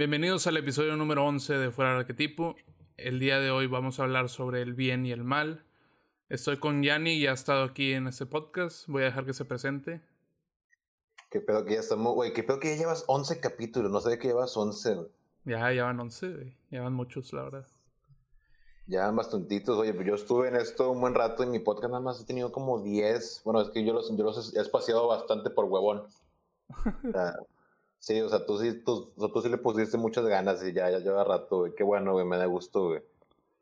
Bienvenidos al episodio número 11 de Fuera del Arquetipo. El día de hoy vamos a hablar sobre el bien y el mal. Estoy con Yanni y ha estado aquí en este podcast. Voy a dejar que se presente. Qué pedo que ya estamos, güey. Qué pedo que ya llevas 11 capítulos. No sé que llevas 11. Güey. Ya, ya van 11, güey. Ya van muchos, la verdad. Ya van bastantitos. Oye, pues yo estuve en esto un buen rato y mi podcast nada más he tenido como 10. Bueno, es que yo los, yo los he espaciado bastante por huevón. Sí, o sea, tú sí, tú, tú sí le pusiste muchas ganas y ya, ya lleva rato, güey. Qué bueno, güey, me da gusto, güey.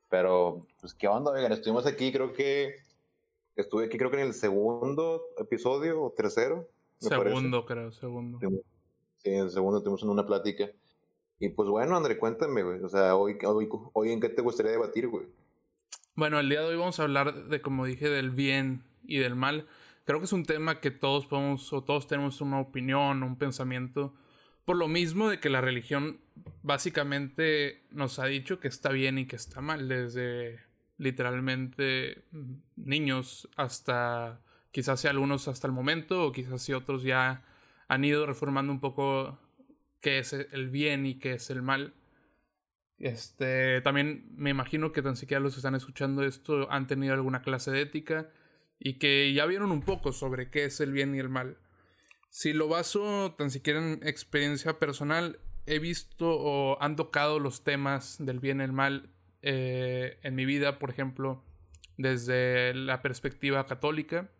Pero, pues, ¿qué onda, oigan? Estuvimos aquí, creo que. Estuve aquí, creo que en el segundo episodio o tercero. Segundo, creo, segundo. Sí, en el segundo tuvimos una plática. Y pues bueno, André, cuéntame, güey. O sea, hoy, hoy, hoy en qué te gustaría debatir, güey. Bueno, el día de hoy vamos a hablar de, como dije, del bien y del mal. Creo que es un tema que todos podemos, o todos tenemos una opinión, un pensamiento por lo mismo de que la religión básicamente nos ha dicho que está bien y que está mal, desde literalmente niños hasta quizás sea algunos hasta el momento o quizás si otros ya han ido reformando un poco qué es el bien y qué es el mal. Este, también me imagino que tan siquiera los que están escuchando esto han tenido alguna clase de ética y que ya vieron un poco sobre qué es el bien y el mal. Si lo baso tan siquiera en experiencia personal, he visto o han tocado los temas del bien y el mal eh, en mi vida, por ejemplo, desde la perspectiva católica,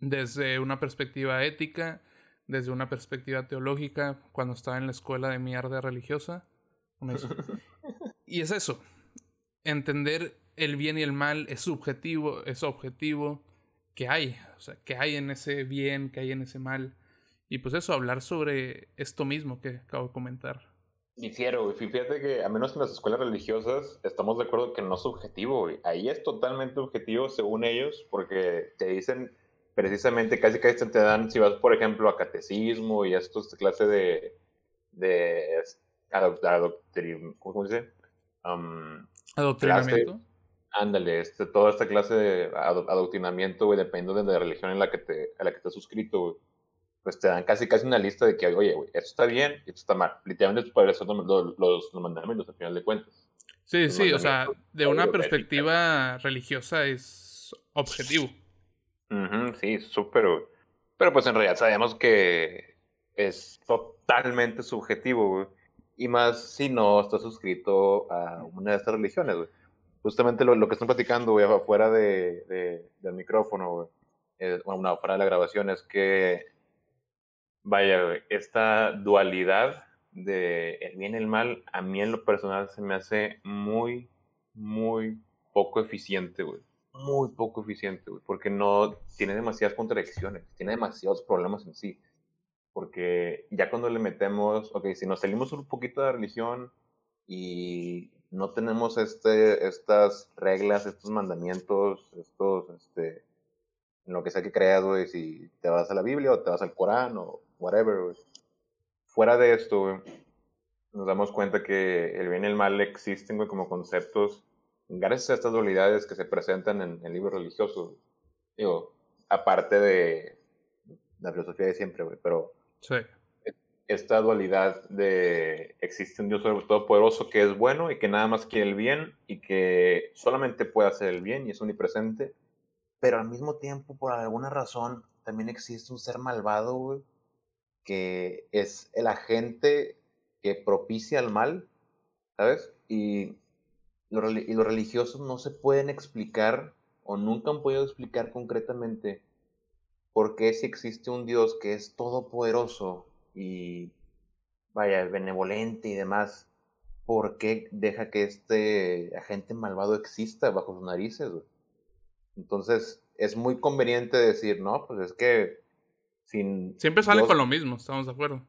desde una perspectiva ética, desde una perspectiva teológica, cuando estaba en la escuela de mierda religiosa. y es eso, entender el bien y el mal es subjetivo, es objetivo, que hay, o sea, que hay en ese bien, que hay en ese mal. Y pues eso, hablar sobre esto mismo que acabo de comentar. Difiero, güey. Fíjate que a menos en las escuelas religiosas estamos de acuerdo que no es objetivo, güey. Ahí es totalmente objetivo según ellos porque te dicen precisamente, casi casi te dan, si vas por ejemplo a catecismo y esto, esta clase de, de ¿cómo se dice? Um, Adoctrinamiento. ándale, este, toda esta clase de adoctrinamiento, güey, dependiendo de la religión en la que te, a la que te has suscrito, güey pues te dan casi casi una lista de que, oye, güey, esto está bien y esto está mal. Literalmente para eso los, los, los mandamientos al final de cuentas. Sí, sí, o sea, de una perspectiva religiosa es objetivo. sí, súper. Pero pues en realidad sabemos que es totalmente subjetivo, güey. Y más si no estás suscrito a una de estas religiones, güey. Justamente lo, lo que están platicando, güey, afuera de, de, del micrófono, güey. Eh, bueno, afuera de la grabación, es que Vaya, esta dualidad de el bien y el mal, a mí en lo personal se me hace muy, muy poco eficiente, güey. Muy poco eficiente, güey. Porque no tiene demasiadas contradicciones, tiene demasiados problemas en sí. Porque ya cuando le metemos, ok, si nos salimos un poquito de religión y no tenemos este, estas reglas, estos mandamientos, estos, este, lo que sea que creas, güey, si te vas a la Biblia o te vas al Corán o whatever, Fuera de esto, nos damos cuenta que el bien y el mal existen, como conceptos gracias a estas dualidades que se presentan en, el libros religiosos. Digo, aparte de la filosofía de siempre, güey, pero sí. esta dualidad de existe un Dios todopoderoso que es bueno y que nada más quiere el bien y que solamente puede hacer el bien y es omnipresente, pero al mismo tiempo, por alguna razón, también existe un ser malvado, güey, que es el agente que propicia el mal, ¿sabes? Y, y los religiosos no se pueden explicar o nunca han podido explicar concretamente por qué si existe un Dios que es todopoderoso y, vaya, benevolente y demás, ¿por qué deja que este agente malvado exista bajo sus narices? Entonces, es muy conveniente decir, no, pues es que Siempre sale con lo mismo, estamos de acuerdo.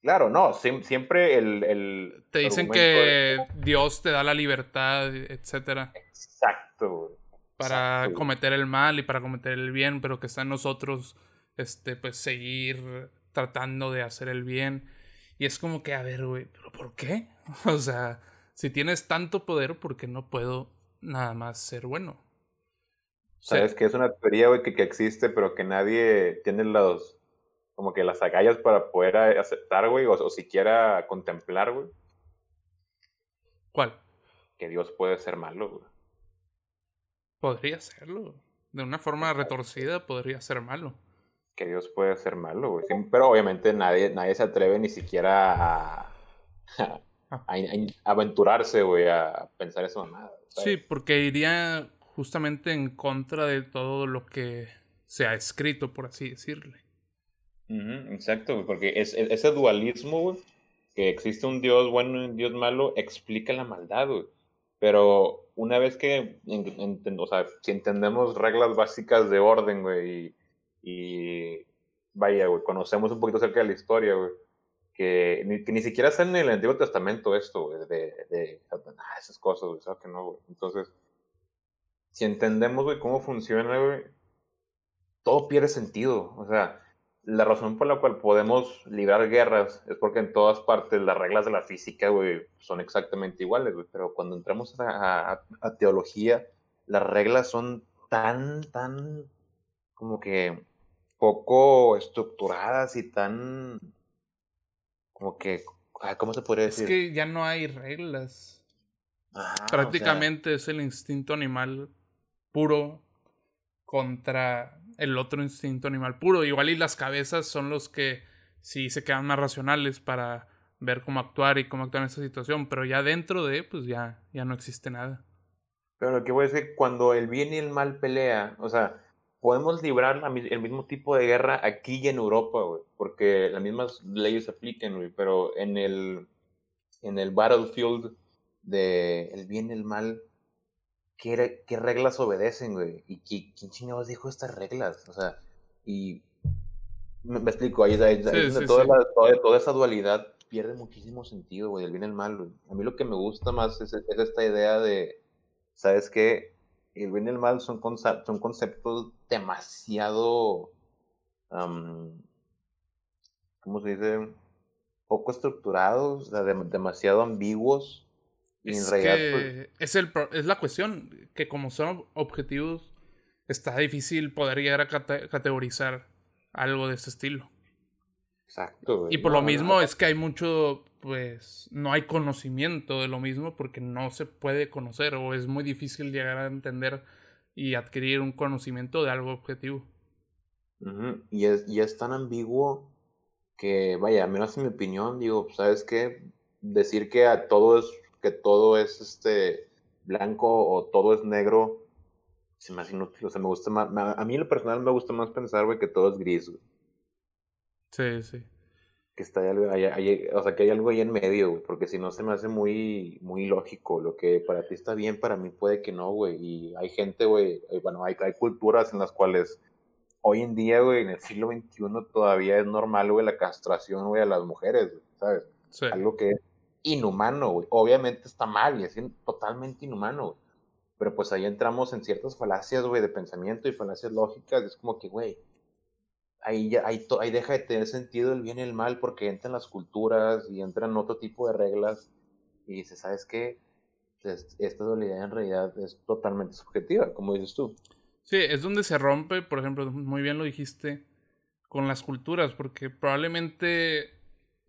Claro, no, siempre el... el te dicen que Dios te da la libertad, etcétera. Exacto. Para cometer el mal y para cometer el bien, pero que está en nosotros, este, pues seguir tratando de hacer el bien. Y es como que, a ver, güey, ¿pero por qué? O sea, si tienes tanto poder, ¿por qué no puedo nada más ser bueno? Sabes que es una teoría, güey, que, que, existe, pero que nadie tiene los, como que las agallas para poder aceptar, güey, o, siquiera contemplar, güey. ¿Cuál? Que Dios puede ser malo, güey. Podría serlo. De una forma retorcida podría ser malo. Que Dios puede ser malo, güey. pero obviamente nadie, nadie se atreve ni siquiera a, a, aventurarse, güey, a pensar eso nada. Sí, porque iría justamente en contra de todo lo que se ha escrito, por así decirle. exacto, porque es, ese dualismo, que existe un Dios bueno y un Dios malo, explica la maldad, güey. Pero una vez que, o sea, si entendemos reglas básicas de orden, güey, y, vaya, güey, conocemos un poquito acerca de la historia, güey, que ni, que ni siquiera está en el Antiguo Testamento esto, güey, de, de, ah, esas cosas, güey, ¿sabes que no, güey? Entonces, si entendemos, güey, cómo funciona, güey, todo pierde sentido, o sea, la razón por la cual podemos librar guerras es porque en todas partes las reglas de la física, güey, son exactamente iguales, güey. Pero cuando entramos a, teología, las reglas son tan, tan, como que poco estructuradas y tan, como que, ¿cómo se podría decir? Es que ya no hay reglas. Prácticamente es el instinto animal puro contra el otro instinto animal puro. Igual y las cabezas son los que sí se quedan más racionales para ver cómo actuar y cómo actuar en esa situación, pero ya dentro de, pues ya, ya no existe nada. Pero lo que voy a decir, cuando el bien y el mal pelea, o sea, podemos librar el mismo tipo de guerra aquí y en Europa, güey, porque las mismas leyes se apliquen, güey, pero en el, en el battlefield de el bien y el mal, qué, qué reglas obedecen, güey. Y quién chingados dijo estas reglas. O sea, y me, explico, ahí, ahí, toda, esa dualidad pierde muchísimo sentido, güey, el bien y el mal, güey. A mí lo que me gusta más es, esta idea de, ¿sabes qué? El bien y el mal son, son conceptos demasiado, ¿cómo se dice? Poco estructurados, demasiado ambiguos es pues es, el, es la cuestión, que como son objetivos, está difícil poder llegar a categorizar algo de ese estilo. Exacto. Y por lo mismo es que hay mucho, pues, no hay conocimiento de lo mismo porque no se puede conocer o es muy difícil llegar a entender y adquirir un conocimiento de algo objetivo. y, es, y es tan ambiguo que, vaya, a menos en mi opinión, digo, ¿sabes qué? Decir que a todo es que todo es este blanco o todo es negro, se me hace inútil. O sea, me gusta más. A mí, en lo personal, me gusta más pensar, güey, que todo es gris, güey. Sí, sí. Que está algo, o sea, que hay algo ahí en medio, güey, porque si no se me hace muy, muy lógico. Lo que para ti está bien, para mí puede que no, güey. Y hay gente, güey, eh, bueno, hay, hay culturas en las cuales hoy en día, güey, en el siglo XXI todavía es normal, güey, la castración, güey, a las mujeres, güey, ¿sabes? Sí. Algo que inhumano. Obviamente está mal y es totalmente inhumano. Pero pues ahí entramos en ciertas falacias, de pensamiento y falacias lógicas. Es como que, güey, ahí, ahí, ahí deja de tener sentido el bien y el mal porque entran las culturas y entran otro tipo de reglas. Y dices, ¿sabes qué? Esta dualidad en realidad es totalmente subjetiva, como dices tú. Sí, es donde se rompe, por ejemplo, muy bien lo dijiste, con las culturas, porque probablemente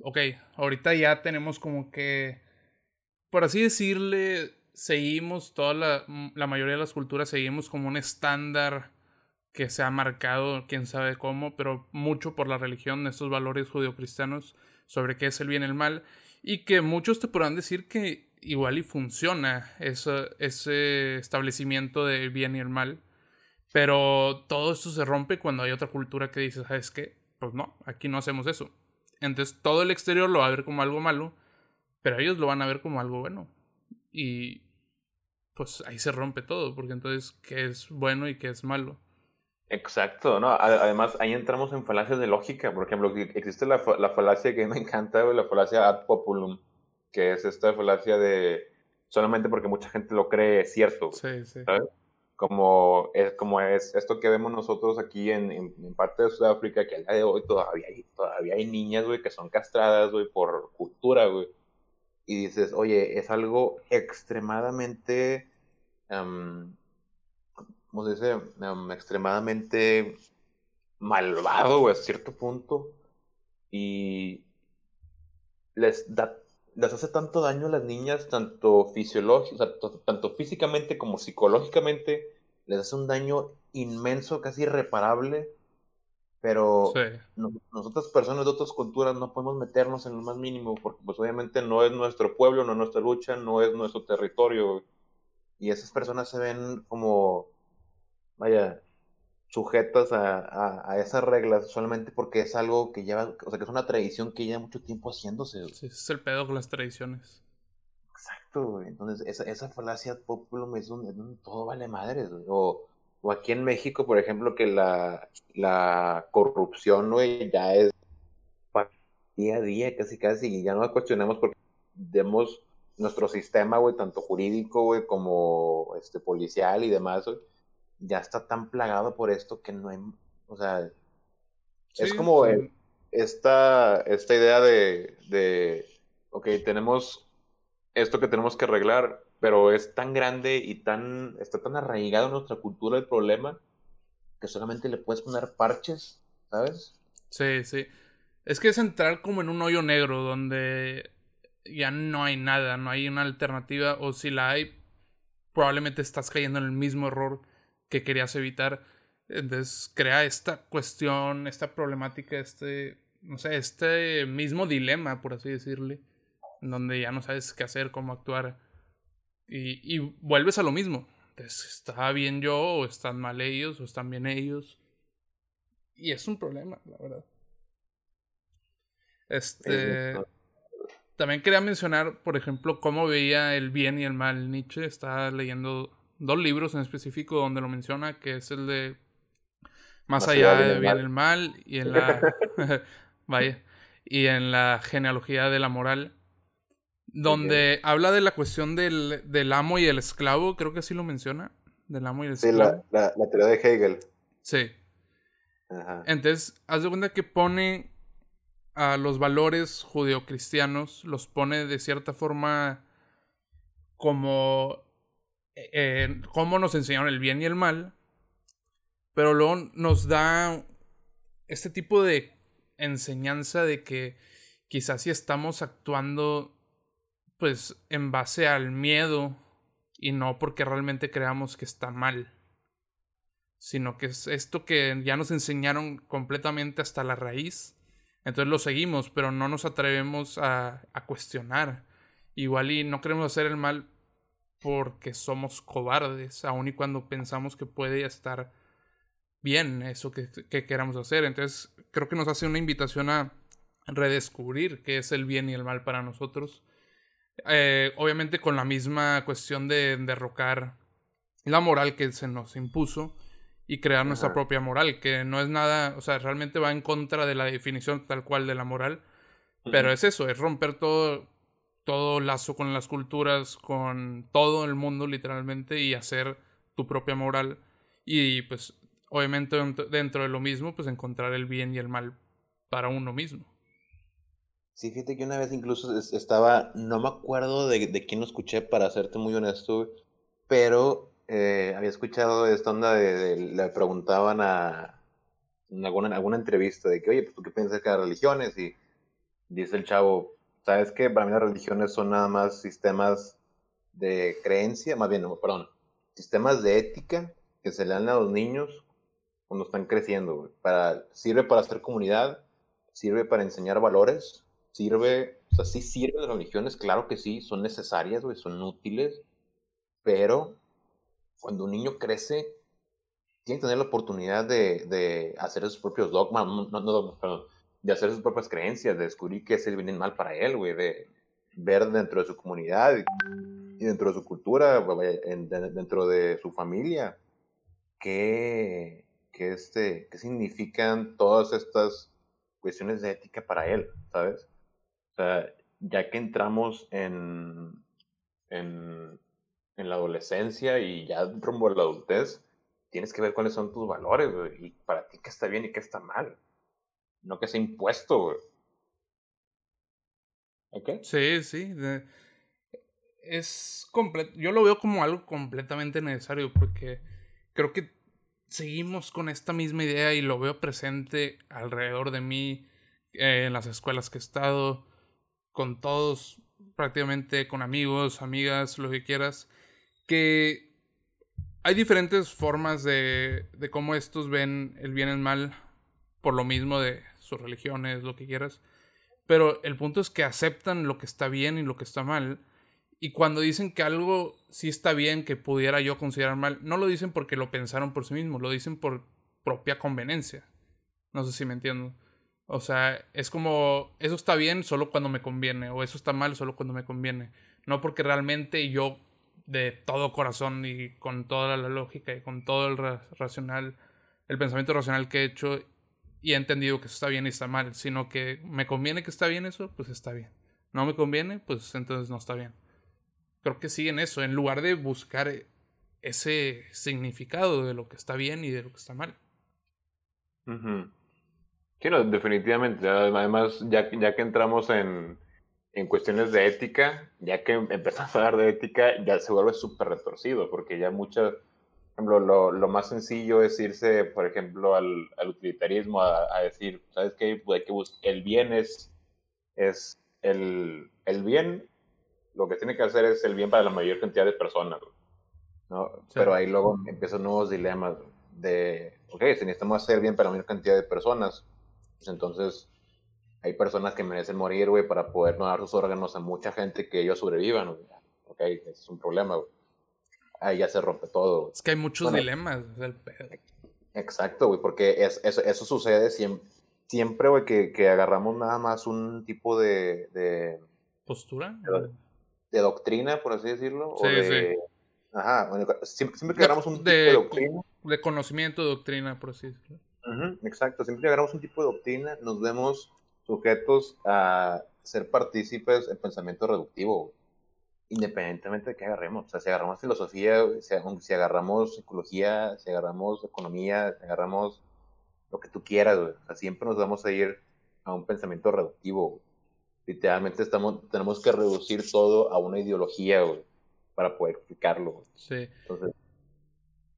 ok, ahorita ya tenemos como que, por así decirle, seguimos, toda la, la mayoría de las culturas seguimos como un estándar que se ha marcado, quién sabe cómo, pero mucho por la religión, estos valores judeocristianos sobre qué es el bien y el mal, y que muchos te podrán decir que igual y funciona ese, ese establecimiento del bien y el mal, pero todo esto se rompe cuando hay otra cultura que dice, ¿sabes qué? Pues no, aquí no hacemos eso. Entonces todo el exterior lo va a ver como algo malo, pero ellos lo van a ver como algo bueno. Y pues ahí se rompe todo, porque entonces, ¿qué es bueno y qué es malo? Exacto, ¿no? Además, ahí entramos en falacias de lógica. Por ejemplo, existe la, la falacia que me encanta, la falacia ad populum, que es esta falacia de solamente porque mucha gente lo cree cierto. Sí, sí. ¿sabes? Como es, como es esto que vemos nosotros aquí en, en, parte de Sudáfrica, que al día de hoy todavía hay, todavía hay niñas, güey, que son castradas, güey, por cultura, güey. Y dices, oye, es algo extremadamente, um, ¿cómo se dice? extremadamente malvado, güey, a cierto punto. Y les da les hace tanto daño a las niñas, tanto fisiológico, sea, tanto físicamente como psicológicamente, les hace un daño inmenso, casi irreparable, pero nosotras personas de otras culturas no podemos meternos en lo más mínimo, porque pues obviamente no es nuestro pueblo, no es nuestra lucha, no es nuestro territorio, y esas personas se ven como, vaya, sujetas a, a, esas reglas solamente porque es algo que lleva, o sea, que es una tradición que lleva mucho tiempo haciéndose. Sí, es el pedo con las tradiciones. Exacto, güey. Entonces, esa, esa falacia popular es un, todo vale madres, güey. O, o, aquí en México, por ejemplo, que la, la corrupción, güey, ya es día a día, casi casi, y ya no la cuestionamos porque vemos nuestro sistema, güey, tanto jurídico, güey, como este policial y demás, güey ya está tan plagado por esto que no hay, o sea, es como esta, esta idea de, de, ok, tenemos esto que tenemos que arreglar, pero es tan grande y tan, está tan arraigado en nuestra cultura el problema que solamente le puedes poner parches, ¿sabes? Sí, sí. Es que es entrar como en un hoyo negro donde ya no hay nada, no hay una alternativa, o si la hay, probablemente estás cayendo en el mismo error que querías evitar. Entonces crea esta cuestión, esta problemática, este, no sé, este mismo dilema, por así decirle, en donde ya no sabes qué hacer, cómo actuar. Y, y vuelves a lo mismo. Entonces, ¿está bien yo o están mal ellos o están bien ellos? Y es un problema, la verdad. Este. También quería mencionar, por ejemplo, cómo veía el bien y el mal Nietzsche. Estaba leyendo dos libros en específico donde lo menciona, que es el de Más, allá de bien y el mal y en la vaya y en la genealogía de la moral donde habla de la cuestión del, del, amo y el esclavo, creo que sí lo menciona, del amo y el esclavo. Sí, la, la, teoría de Hegel. Sí. Entonces, haz de cuenta que pone a los valores judeocristianos, los pone de cierta forma como eh, cómo nos enseñaron el bien y el mal, pero luego nos da este tipo de enseñanza de que quizás si estamos actuando pues en base al miedo y no porque realmente creamos que está mal, sino que es esto que ya nos enseñaron completamente hasta la raíz. Entonces lo seguimos, pero no nos atrevemos a, a cuestionar. Igual y no queremos hacer el mal porque somos cobardes, aun y cuando pensamos que puede estar bien eso que, queramos hacer. Entonces, creo que nos hace una invitación a redescubrir qué es el bien y el mal para nosotros. Eh, obviamente con la misma cuestión de derrocar la moral que se nos impuso y crear nuestra propia moral, que no es nada, o sea, realmente va en contra de la definición tal cual de la moral, pero es eso, es romper todo, todo lazo con las culturas, con todo el mundo literalmente y hacer tu propia moral y pues obviamente dentro de lo mismo pues encontrar el bien y el mal para uno mismo. Sí, fíjate que una vez incluso estaba, no me acuerdo de, de quién lo escuché para serte muy honesto, pero eh, había escuchado esta onda de, le preguntaban a en alguna, alguna entrevista de que, oye, pues tú qué piensas de las religiones y dice el chavo, sabes que para mí las religiones son nada más sistemas de creencia, más bien, perdón, sistemas de ética que se le dan a los niños cuando están creciendo. Para, sirve para hacer comunidad, sirve para enseñar valores, sirve, o sea, sí sirven las religiones, claro que sí, son necesarias, son útiles, pero cuando un niño crece, tiene que tener la oportunidad de, de hacer sus propios dogmas, no, no perdón, de hacer sus propias creencias, de descubrir qué es el bien y mal para él, de ver dentro de su comunidad y dentro de su cultura, dentro de su familia, qué, qué, este, qué significan todas estas cuestiones de ética para él, ¿sabes? O sea, ya que entramos en, en, en la adolescencia y ya rumbo a la adultez, tienes que ver cuáles son tus valores, y para ti qué está bien y qué está mal no que sea impuesto, güey. ¿Ok? Sí, sí. Es completo. Yo lo veo como algo completamente necesario porque creo que seguimos con esta misma idea y lo veo presente alrededor de mí, eh, en las escuelas que he estado, con todos prácticamente con amigos, amigas, lo que quieras, que hay diferentes formas de, de cómo estos ven el bien y el mal por lo mismo de religiones, lo que quieras. Pero el punto es que aceptan lo que está bien y lo que está mal. Y cuando dicen que algo sí está bien, que pudiera yo considerar mal, no lo dicen porque lo pensaron por sí mismos, lo dicen por propia conveniencia. No sé si me entiendo. O sea, es como, eso está bien solo cuando me conviene, o eso está mal solo cuando me conviene. No porque realmente yo, de todo corazón y con toda la lógica y con todo el racional, el pensamiento racional que he hecho y he entendido que eso está bien y está mal, sino que me conviene que está bien eso, pues está bien. No me conviene, pues entonces no está bien. Creo que sí en eso, en lugar de buscar ese significado de lo que está bien y de lo que está mal. Sí, no, definitivamente. Además, ya, ya que entramos en, en cuestiones de ética, ya que empezamos a hablar de ética, ya se vuelve súper retorcido, porque ya muchas, ejemplo, lo, lo, más sencillo es irse, por ejemplo, al, al utilitarismo, a, a, decir, ¿sabes qué? Pues que el bien es, es el, el, bien, lo que tiene que hacer es el bien para la mayor cantidad de personas, ¿no? Pero ahí luego empiezan nuevos dilemas de, ok, si necesitamos hacer bien para la mayor cantidad de personas, pues, entonces hay personas que merecen morir, güey, para poder donar sus órganos a mucha gente que ellos sobrevivan, Ok, ese es un problema, güey. Ahí ya se rompe todo. Es que hay muchos dilemas, Exacto, güey, porque es, eso, eso sucede siempre, siempre güey, que, que, agarramos nada más un tipo de... de ¿Postura? De, doctrina, por así decirlo. Sí, sí. Ajá, siempre, siempre, que agarramos un tipo de doctrina. De conocimiento, doctrina, por así decirlo exacto, siempre que agarramos un tipo de doctrina, nos vemos sujetos a ser partícipes en pensamiento reductivo, independientemente de qué agarremos. O sea, si agarramos filosofía, si, agarramos psicología, si agarramos economía, si agarramos lo que tú quieras, O sea, siempre nos vamos a ir a un pensamiento reductivo. Literalmente estamos, tenemos que reducir todo a una ideología, para poder explicarlo. Sí. Entonces,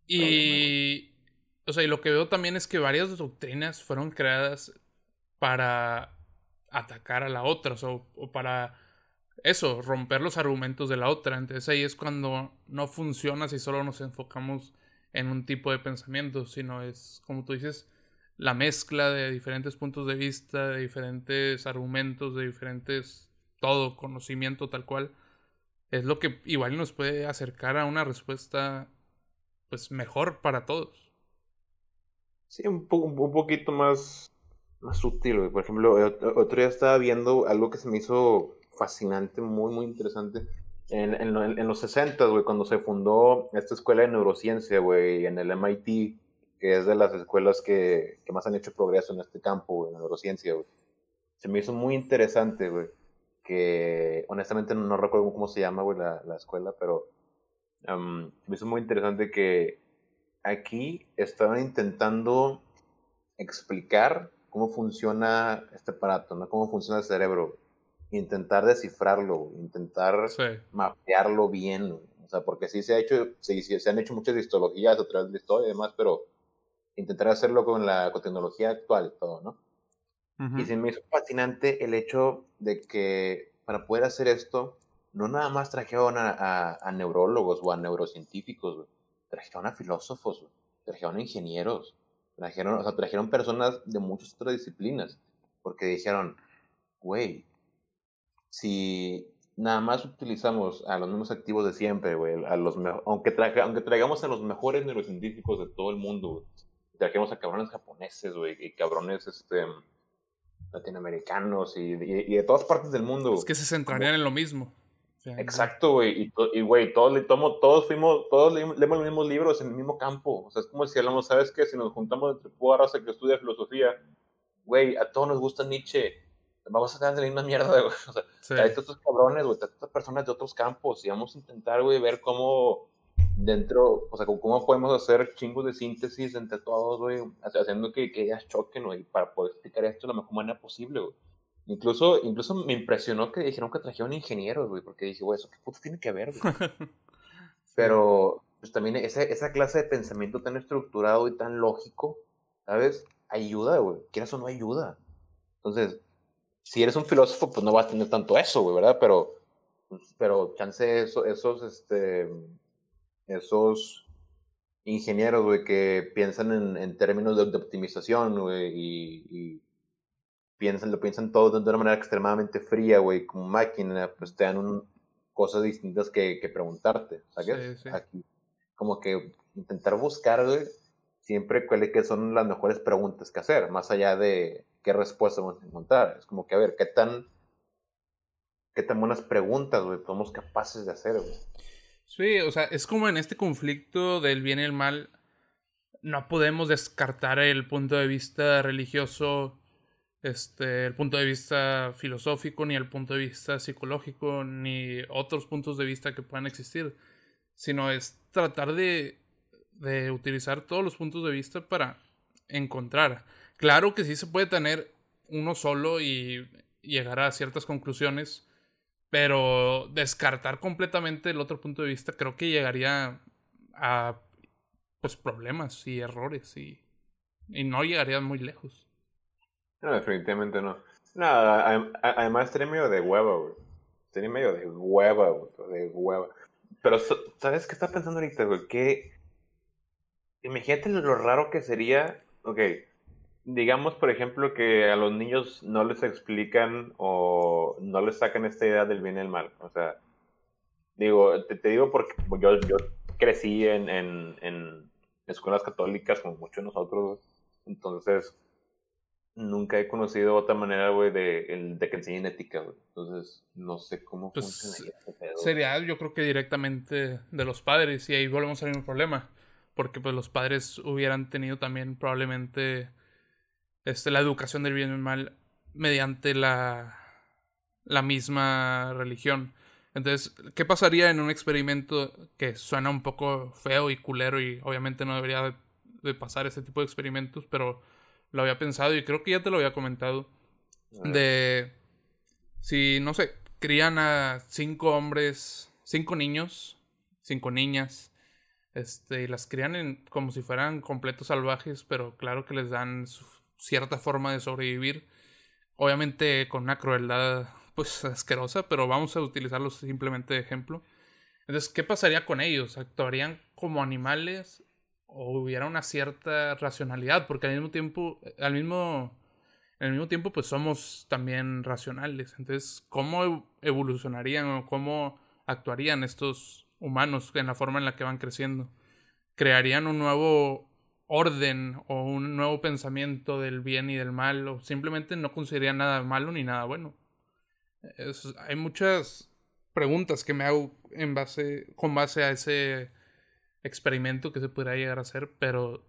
y o sea, y lo que veo también es que varias doctrinas fueron creadas para atacar a la otra, o, o para eso, romper los argumentos de la otra. Entonces ahí es cuando no funciona si solo nos enfocamos en un tipo de pensamiento, sino es, como tú dices, la mezcla de diferentes puntos de vista, de diferentes argumentos, de diferentes, todo, conocimiento tal cual, es lo que igual nos puede acercar a una respuesta, pues, mejor para todos. Sí, un, un poquito más, más sutil, Por ejemplo, otro día estaba viendo algo que se me hizo fascinante, muy, muy interesante. En, en, en los 60, güey, cuando se fundó esta escuela de neurociencia, güey, en el MIT, que es de las escuelas que, que más han hecho progreso en este campo, en neurociencia, güey. Se me hizo muy interesante, güey, que honestamente no, recuerdo cómo se llama, güey, la, la escuela, pero um, me hizo muy interesante que aquí estaban intentando explicar cómo funciona este aparato, ¿no? Cómo funciona el cerebro. Intentar descifrarlo, intentar mapearlo bien. O sea, porque sí se ha hecho, sí, se han hecho muchas histologías a través de la historia y demás, pero intentar hacerlo con la tecnología actual y todo, ¿no? Y se me hizo fascinante el hecho de que para poder hacer esto, no nada más trajeron a, a neurólogos o a neurocientíficos, trajeron a filósofos, trajeron a ingenieros, trajeron, o sea, trajeron personas de muchas otras disciplinas, porque dijeron, güey, si nada más utilizamos a los mismos activos de siempre, güey, a los aunque, aunque traigamos a los mejores neurocientíficos de todo el mundo, trajemos a cabrones japoneses, güey, y cabrones, este, latinoamericanos y, y, de todas partes del mundo. Es que se centrarían en lo mismo. Exacto, güey. Y, güey, todos, todos fuimos, todos leemos los mismos libros en el mismo campo. O sea, es como si hablamos, ¿sabes qué? Si nos juntamos entre pura raza que estudia filosofía, güey, a todos nos gusta Nietzsche. Vamos a tener la misma mierda, güey. O sea, hay otros cabrones, güey, hay personas de otros campos. Y vamos a intentar, güey, ver cómo dentro, o sea, cómo podemos hacer chingos de síntesis entre todos, güey, haciendo que, que ellas choquen, güey, para poder explicar esto de la mejor manera posible, güey. Incluso, incluso me impresionó que dijeron que trajeron ingenieros, güey, porque dije, güey, eso qué puto tiene que ver, güey. Pero, pues también esa, esa clase de pensamiento tan estructurado y tan lógico, ¿sabes? Ayuda, güey. Quieras o no ayuda. Entonces, si eres un filósofo, pues no vas a tener tanto eso, güey, ¿verdad? Pero pero chance eso, esos, este, esos ingenieros, güey, que piensan en, en términos de, optimización, güey, y, y, piensan, lo piensan todo de una manera extremadamente fría, güey, como máquina, pues te dan un, cosas distintas que, que preguntarte, ¿sabes? Sí, sí. Aquí, como que intentar buscar, güey, siempre cuáles que son las mejores preguntas que hacer, más allá de qué respuesta vamos a encontrar. Es como que, a ver, qué tan, qué tan buenas preguntas, güey, somos capaces de hacer, güey. Sí, o sea, es como en este conflicto del bien y el mal, no podemos descartar el punto de vista religioso, este, el punto de vista filosófico, ni el punto de vista psicológico, ni otros puntos de vista que puedan existir, sino es tratar de, de utilizar todos los puntos de vista para encontrar. Claro que sí se puede tener uno solo y llegar a ciertas conclusiones, pero descartar completamente el otro punto de vista creo que llegaría a pues problemas y errores y, y no llegaría muy lejos. No, definitivamente no. No, además tiene medio de hueva, güey. Tiene medio de hueva, güey. De hueva. Pero, ¿sabes qué está pensando ahorita, güey? Que. Imagínate lo raro que sería. Ok, digamos, por ejemplo, que a los niños no les explican o no les sacan esta idea del bien y el mal. O sea, digo, te, digo porque yo, yo crecí en, en, en, escuelas católicas como muchos de nosotros, entonces nunca he conocido otra manera, güey, de, de que enseñen ética, güey. Entonces, no sé cómo pues, funciona. Sería, yo creo que directamente de los padres, y ahí volvemos al mismo problema. Porque pues los padres hubieran tenido también probablemente este, la educación del bien y el mal mediante la, la misma religión. Entonces, ¿qué pasaría en un experimento que suena un poco feo y culero y obviamente no debería de, pasar ese tipo de experimentos, pero lo había pensado y creo que ya te lo había comentado, de si, no sé, crían a cinco hombres, cinco niños, cinco niñas, este, y las crían en, como si fueran completos salvajes, pero claro que les dan cierta forma de sobrevivir. Obviamente con una crueldad pues asquerosa, pero vamos a utilizarlos simplemente de ejemplo. Entonces, ¿qué pasaría con ellos? ¿Actuarían como animales o hubiera una cierta racionalidad? Porque al mismo tiempo, al mismo, al mismo tiempo, pues somos también racionales. Entonces, ¿cómo evolucionarían o cómo actuarían estos humanos en la forma en la que van creciendo? ¿Crearían un nuevo orden o un nuevo pensamiento del bien y del mal o simplemente no consideraría nada malo ni nada bueno. hay muchas preguntas que me hago en base, con base a ese experimento que se podría llegar a hacer, pero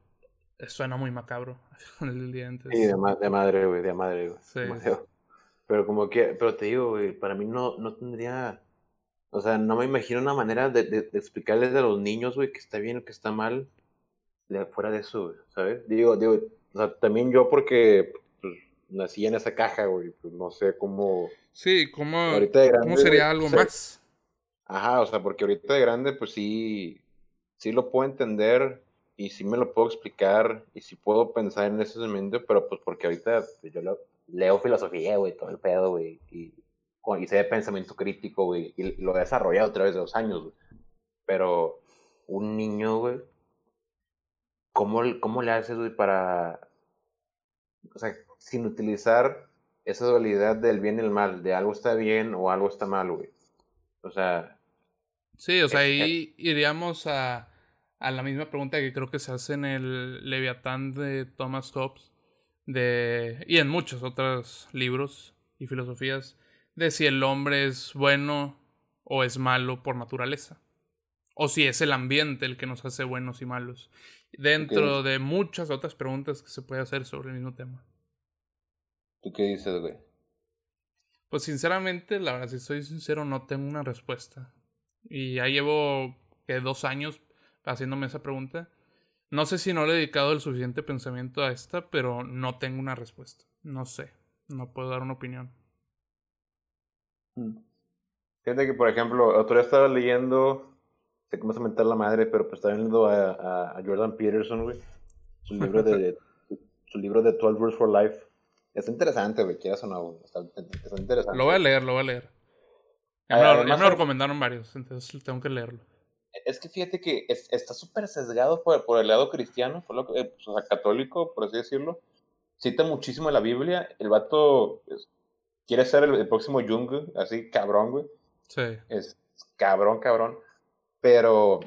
suena muy macabro el día antes. Sí, de, madre, güey, de madre, Pero como que, pero te digo, güey, para mí no, no tendría, o sea, no me imagino una manera de, de, de explicarles a los niños, güey, que está bien o que está mal fuera de eso, ¿sabes? Digo, digo, o sea, también yo porque pues, nací en esa caja, güey, pues no sé cómo... Sí, ¿cómo, ¿cómo sería algo más? Ajá, o sea, porque ahorita de grande, pues sí, sí lo puedo entender y sí me lo puedo explicar y sí puedo pensar en ese momento, pero pues porque ahorita pues, yo leo filosofía, güey, todo el pedo, güey, y, y sé de pensamiento crítico, güey, y lo he desarrollado a través de los años, güey. Pero un niño, güey, ¿cómo, cómo le haces, güey, para, o sea, sin utilizar esa dualidad del bien y el mal, de algo está bien o algo está mal, güey? O sea... Sí, o sea, ahí iríamos a, a la misma pregunta que creo que se hace en el Leviatán de Thomas Hobbes, de, y en muchos otros libros y filosofías, de si el hombre es bueno o es malo por naturaleza. O si es el ambiente el que nos hace buenos y malos dentro de muchas otras preguntas que se puede hacer sobre el mismo tema. ¿Tú qué dices, güey? Pues sinceramente, la verdad, si soy sincero, no tengo una respuesta. Y ya llevo que dos años haciéndome esa pregunta. No sé si no le he dedicado el suficiente pensamiento a esta, pero no tengo una respuesta. No sé. No puedo dar una opinión. Mm. Fíjate que, por ejemplo, otro día estaba leyendo sé cómo se meter la madre, pero pues estaba viendo a, a, Jordan Peterson, güey. Su libro de, su libro de 12 Rules for Life. Es interesante, güey, quieras o no, Está, interesante. Lo voy a leer, lo voy a leer. Ya, me, lo, recomendaron varios, entonces tengo que leerlo. Es que fíjate que está súper sesgado por, por, el lado cristiano, por lo, eh, pues, o sea, católico, por así decirlo. Cita muchísimo la Biblia. El vato pues, quiere ser el, próximo Jung, así cabrón, güey. Sí. Es cabrón, cabrón. Pero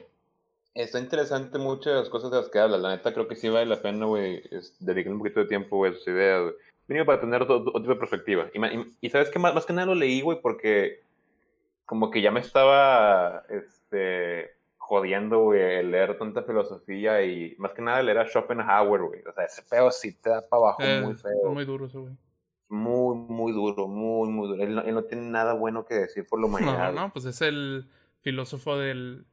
está interesante muchas cosas de las que habla. La neta, creo que sí vale la pena, güey, dedicar un poquito de tiempo, güey, a sus ideas, güey. Para tener otro, tipo de perspectiva. Y, y, sabes que más, más que nada lo leí, güey, porque como que ya me estaba, este, jodiendo, güey, leer tanta filosofía y más que nada leer a Schopenhauer, güey. O sea, ese pedo sí te da para abajo eh, muy feo. Muy duro eso, güey. Muy, muy duro, muy, muy duro. Él no, tiene nada bueno que decir por lo humanidad. No, no, pues es el filósofo del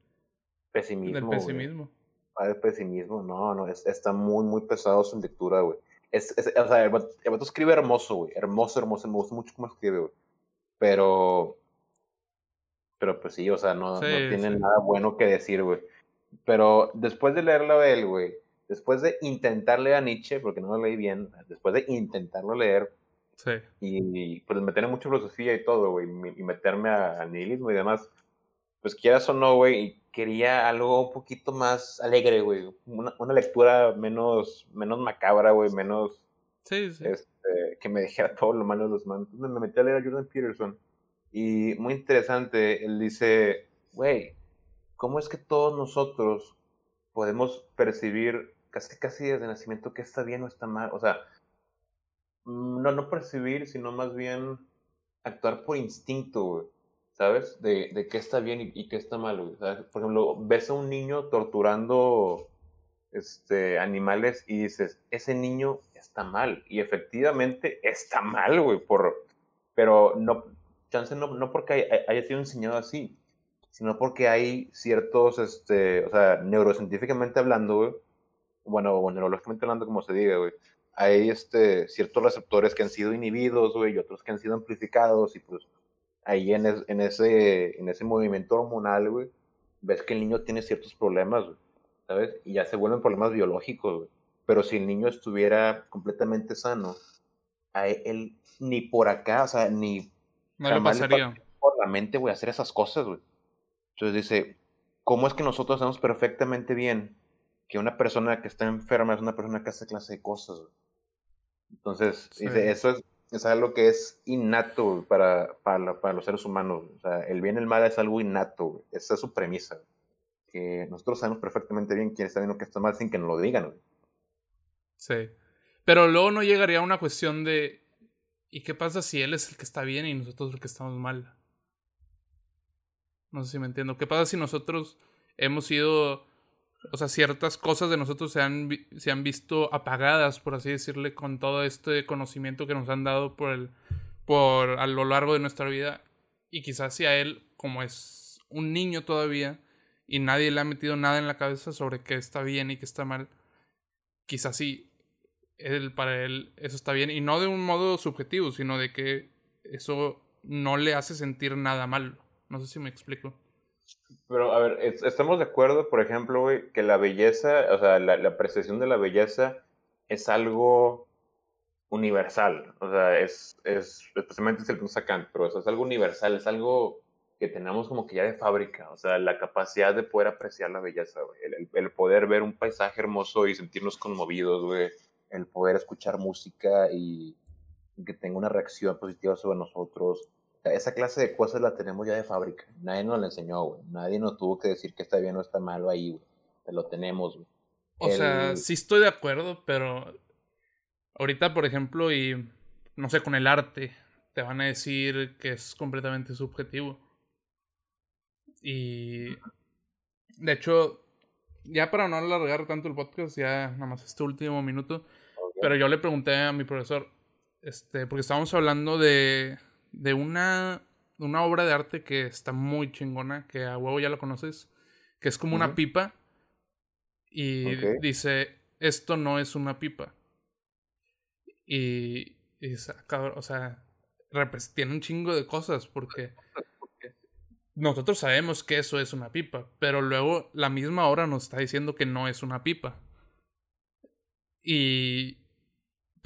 pesimismo. Del pesimismo. Ah, del pesimismo, no, no, está muy, muy pesado su lectura, güey. Es, o sea, el vato, escribe hermoso, güey. Hermoso, hermoso. Me gusta mucho cómo escribe, güey. Pero pero pues sí, o sea, no, no tienen nada bueno que decir, güey. Pero después de leerlo a él, güey, después de intentar leer a Nietzsche, porque no lo leí bien, después de intentarlo leer, sí. y, pues meterme mucha filosofía y todo, güey, y meterme al nihilismo y demás, pues quieras o no, güey, quería algo un poquito más alegre, güey, una, una, lectura menos, menos macabra, güey, menos... Sí, sí. Este, que me dijera todo lo malo de los manos. Me metí a leer a Jordan Peterson y muy interesante, él dice, güey, ¿cómo es que todos nosotros podemos percibir casi casi desde nacimiento que está bien o está mal? O sea, no, no percibir, sino más bien actuar por instinto, ¿sabes? De, de qué está bien y, qué está mal, güey. Por ejemplo, ves a un niño torturando este, animales y dices, ese niño está mal. Y efectivamente está mal, güey, por... Pero no, chance no, no porque haya, sido enseñado así, sino porque hay ciertos, este, o sea, neurocientíficamente hablando, güey, bueno, o neurológicamente hablando, como se diga, güey, hay este, ciertos receptores que han sido inhibidos, güey, y otros que han sido amplificados, y pues ahí en, en, ese, en ese movimiento hormonal, güey, ves que el niño tiene ciertos problemas, güey, ¿sabes? Y ya se vuelven problemas biológicos, güey. Pero si el niño estuviera completamente sano, a él ni por acá, o sea, ni no le pasaría. Por la mente, güey, hacer esas cosas, güey. Entonces dice, ¿cómo es que nosotros sabemos perfectamente bien que una persona que está enferma es una persona que hace clase de cosas, güey? Entonces, dice, eso es, es, algo que es innato para, para, para, los seres humanos. O sea, el bien y el mal es algo innato. Esa es su premisa. Que nosotros sabemos perfectamente bien quién está bien o quién está mal sin que nos lo digan. Sí. Pero luego no llegaría a una cuestión de ¿Y qué pasa si él es el que está bien y nosotros el que estamos mal? No sé si me entiendo. ¿Qué pasa si nosotros hemos sido, o sea, ciertas cosas de nosotros se han, se han visto apagadas, por así decirle, con todo este conocimiento que nos han dado por el, por a lo largo de nuestra vida? Y quizás si a él, como es un niño todavía, y nadie le ha metido nada en la cabeza sobre qué está bien y qué está mal, quizás sí él, para él eso está bien. Y no de un modo subjetivo, sino de que eso no le hace sentir nada mal. No sé si me explico. Pero, a ver, estamos de acuerdo, por ejemplo, que la belleza, o sea, la, la apreciación de la belleza es algo universal. O sea, es, es especialmente es el que sacan, pero eso es algo universal, es algo que tenemos como que ya de fábrica. O sea, la capacidad de poder apreciar la belleza. El, el poder ver un paisaje hermoso y sentirnos conmovidos, güey el poder escuchar música y, que tenga una reacción positiva sobre nosotros. Esa clase de cosas la tenemos ya de fábrica. Nadie nos la enseñó, güey. Nadie nos tuvo que decir que está bien o está malo ahí, güey. Lo tenemos, güey. O sea, sí estoy de acuerdo, pero ahorita, por ejemplo, y no sé, con el arte, te van a decir que es completamente subjetivo. Y de hecho, ya para no alargar tanto el podcast, ya nada más este último minuto, pero yo le pregunté a mi profesor, este, porque estábamos hablando de, de una, una obra de arte que está muy chingona, que a huevo ya lo conoces, que es como una pipa, y dice, esto no es una pipa. Y, y o sea, tiene un chingo de cosas, porque nosotros sabemos que eso es una pipa, pero luego la misma obra nos está diciendo que no es una pipa. Y...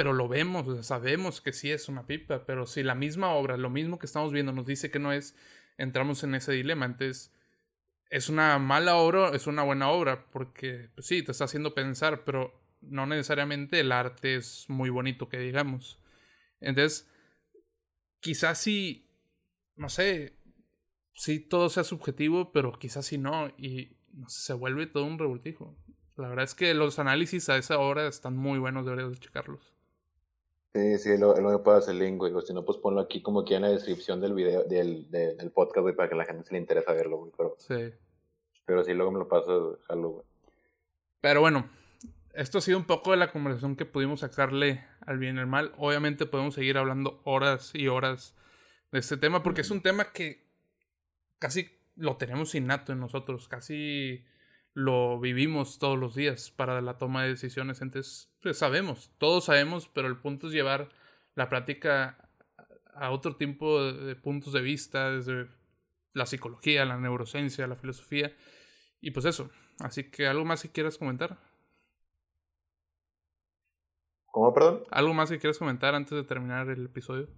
Pero lo vemos, sabemos que sí es una pipa, pero si la misma obra, lo mismo que estamos viendo, nos dice que no es, entramos en ese dilema. Entonces, es una mala obra, es una buena obra, porque pues sí, te está haciendo pensar, pero no necesariamente el arte es muy bonito, que digamos. Entonces, quizás sí, no sé, sí todo sea subjetivo, pero quizás sí no, y se vuelve todo un revoltijo. La verdad es que los análisis a esa hora están muy buenos, deberías checarlos. Sí, sí, lo, lo me puedo hacer link, güey. Si no, pues ponlo aquí como que en la descripción del video, del, del, podcast, güey, para que la gente se le interese verlo, güey. Pero, sí. Pero sí, luego me lo paso, jalo, güey. Pero bueno, esto ha sido un poco de la conversación que pudimos sacarle al bien y al mal. Obviamente podemos seguir hablando horas y horas de este tema, porque es un tema que casi lo tenemos innato en nosotros, casi lo vivimos todos los días para la toma de decisiones. Entonces, pues sabemos, todos sabemos, pero el punto es llevar la práctica a otro tipo de, puntos de vista, desde la psicología, la neurociencia, la filosofía. Y pues eso. Así que algo más que quieras comentar. ¿Cómo, perdón? ¿Algo más que quieras comentar antes de terminar el episodio?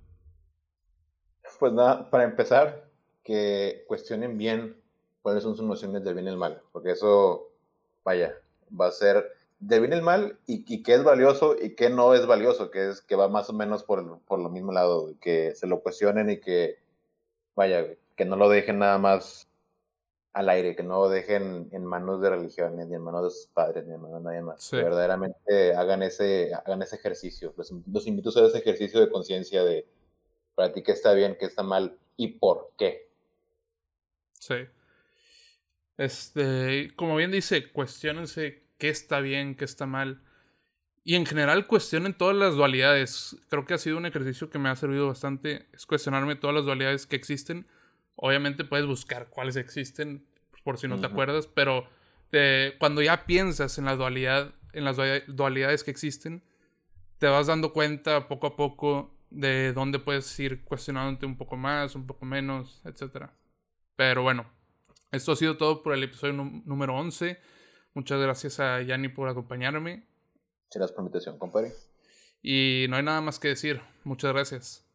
Pues nada, para empezar, que cuestionen bien cuáles son sus nociones del bien y el mal, porque eso, vaya, va a ser del bien y el mal y, y qué es valioso y qué no es valioso, que es que va más o menos por, por lo mismo lado, que se lo cuestionen y que, vaya, que no lo dejen nada más al aire, que no lo dejen en manos de religiones, ni en manos de sus padres, ni en manos de nadie más. Que verdaderamente hagan ese, hagan ese ejercicio. Los, los invito a hacer ese ejercicio de conciencia de para ti qué está bien, qué está mal y por qué. Sí. Este, como bien dice, cuestionense qué está bien, qué está mal. Y en general cuestionen todas las dualidades. Creo que ha sido un ejercicio que me ha servido bastante. Es cuestionarme todas las dualidades que existen. Obviamente puedes buscar cuáles existen, por si no te acuerdas, pero cuando ya piensas en la dualidad, en las dualidades que existen, te vas dando cuenta poco a poco de dónde puedes ir cuestionándote un poco más, un poco menos, etc. Pero bueno, esto ha sido todo por el episodio número 11. Muchas gracias a Yanni por acompañarme. Muchas gracias por la invitación, compadre. Y no hay nada más que decir. Muchas gracias.